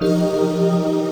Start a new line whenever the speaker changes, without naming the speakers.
了。